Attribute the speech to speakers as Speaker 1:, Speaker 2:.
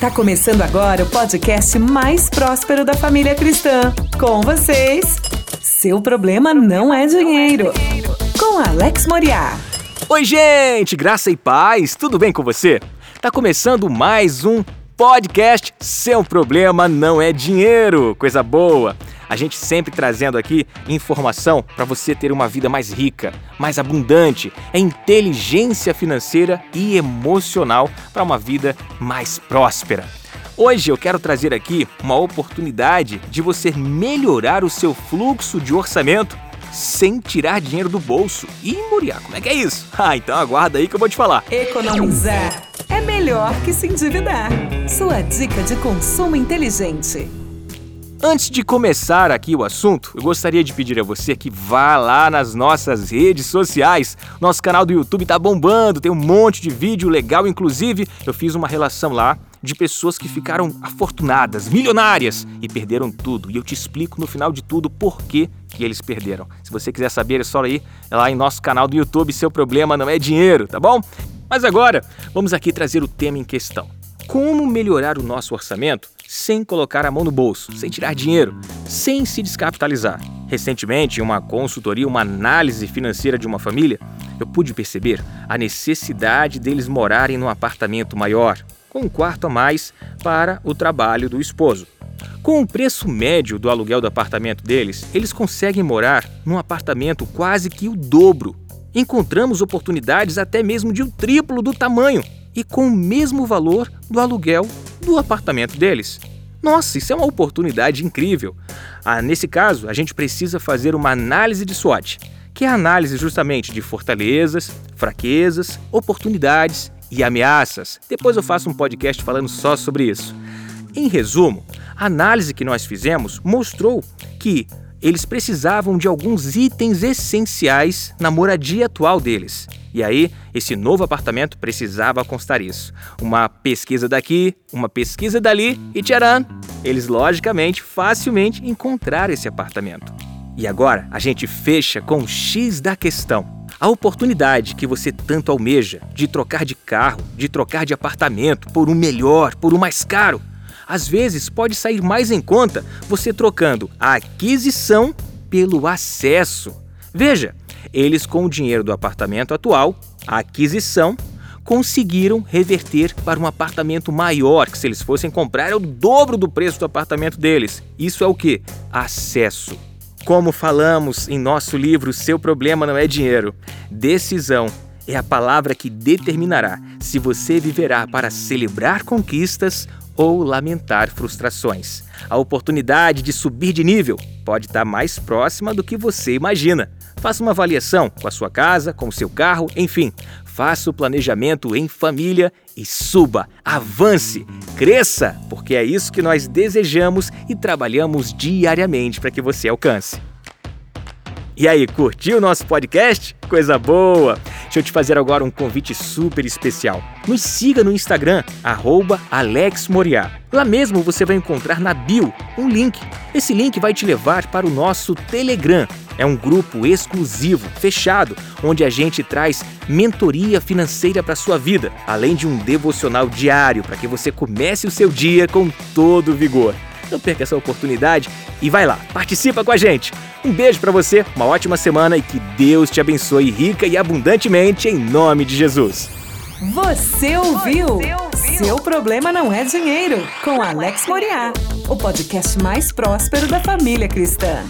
Speaker 1: Tá começando agora o podcast mais próspero da família cristã. Com vocês, seu problema não é dinheiro. Com Alex Moriá.
Speaker 2: Oi, gente, graça e paz, tudo bem com você? Tá começando mais um podcast Seu Problema Não É Dinheiro. Coisa boa! A gente sempre trazendo aqui informação para você ter uma vida mais rica, mais abundante, é inteligência financeira e emocional para uma vida mais próspera. Hoje eu quero trazer aqui uma oportunidade de você melhorar o seu fluxo de orçamento sem tirar dinheiro do bolso. E Muriá, como é que é isso? Ah, então aguarda aí que eu vou te falar.
Speaker 1: Economizar é melhor que se endividar. Sua dica de consumo inteligente.
Speaker 2: Antes de começar aqui o assunto, eu gostaria de pedir a você que vá lá nas nossas redes sociais. Nosso canal do YouTube tá bombando, tem um monte de vídeo legal, inclusive eu fiz uma relação lá de pessoas que ficaram afortunadas, milionárias e perderam tudo. E eu te explico no final de tudo por que, que eles perderam. Se você quiser saber, é só ir lá em nosso canal do YouTube. Seu problema não é dinheiro, tá bom? Mas agora, vamos aqui trazer o tema em questão. Como melhorar o nosso orçamento sem colocar a mão no bolso, sem tirar dinheiro, sem se descapitalizar? Recentemente, em uma consultoria, uma análise financeira de uma família, eu pude perceber a necessidade deles morarem num apartamento maior, com um quarto a mais para o trabalho do esposo. Com o preço médio do aluguel do apartamento deles, eles conseguem morar num apartamento quase que o dobro. Encontramos oportunidades até mesmo de o um triplo do tamanho e com o mesmo valor do aluguel do apartamento deles. Nossa, isso é uma oportunidade incrível. Ah, nesse caso, a gente precisa fazer uma análise de SWOT, que é a análise justamente de fortalezas, fraquezas, oportunidades e ameaças. Depois eu faço um podcast falando só sobre isso. Em resumo, a análise que nós fizemos mostrou que eles precisavam de alguns itens essenciais na moradia atual deles. E aí, esse novo apartamento precisava constar isso. Uma pesquisa daqui, uma pesquisa dali e tcharam! Eles, logicamente, facilmente encontraram esse apartamento. E agora, a gente fecha com o X da questão. A oportunidade que você tanto almeja de trocar de carro, de trocar de apartamento por um melhor, por um mais caro, às vezes pode sair mais em conta você trocando a aquisição pelo acesso. Veja, eles, com o dinheiro do apartamento atual, a aquisição, conseguiram reverter para um apartamento maior, que se eles fossem comprar é o dobro do preço do apartamento deles. Isso é o que? Acesso. Como falamos em nosso livro Seu Problema Não é Dinheiro, decisão é a palavra que determinará se você viverá para celebrar conquistas ou lamentar frustrações. A oportunidade de subir de nível pode estar mais próxima do que você imagina. Faça uma avaliação com a sua casa, com o seu carro, enfim. Faça o planejamento em família e suba, avance, cresça, porque é isso que nós desejamos e trabalhamos diariamente para que você alcance. E aí, curtiu o nosso podcast? Coisa boa! Deixa eu te fazer agora um convite super especial. Nos siga no Instagram, AlexMoriá. Lá mesmo você vai encontrar na bio um link. Esse link vai te levar para o nosso Telegram. É um grupo exclusivo, fechado, onde a gente traz mentoria financeira para sua vida, além de um devocional diário para que você comece o seu dia com todo vigor. Não perca essa oportunidade e vai lá, participa com a gente. Um beijo para você, uma ótima semana e que Deus te abençoe rica e abundantemente em nome de Jesus.
Speaker 1: Você ouviu? Você ouviu? Seu problema não é dinheiro, com Alex Moriá, o podcast mais próspero da família cristã.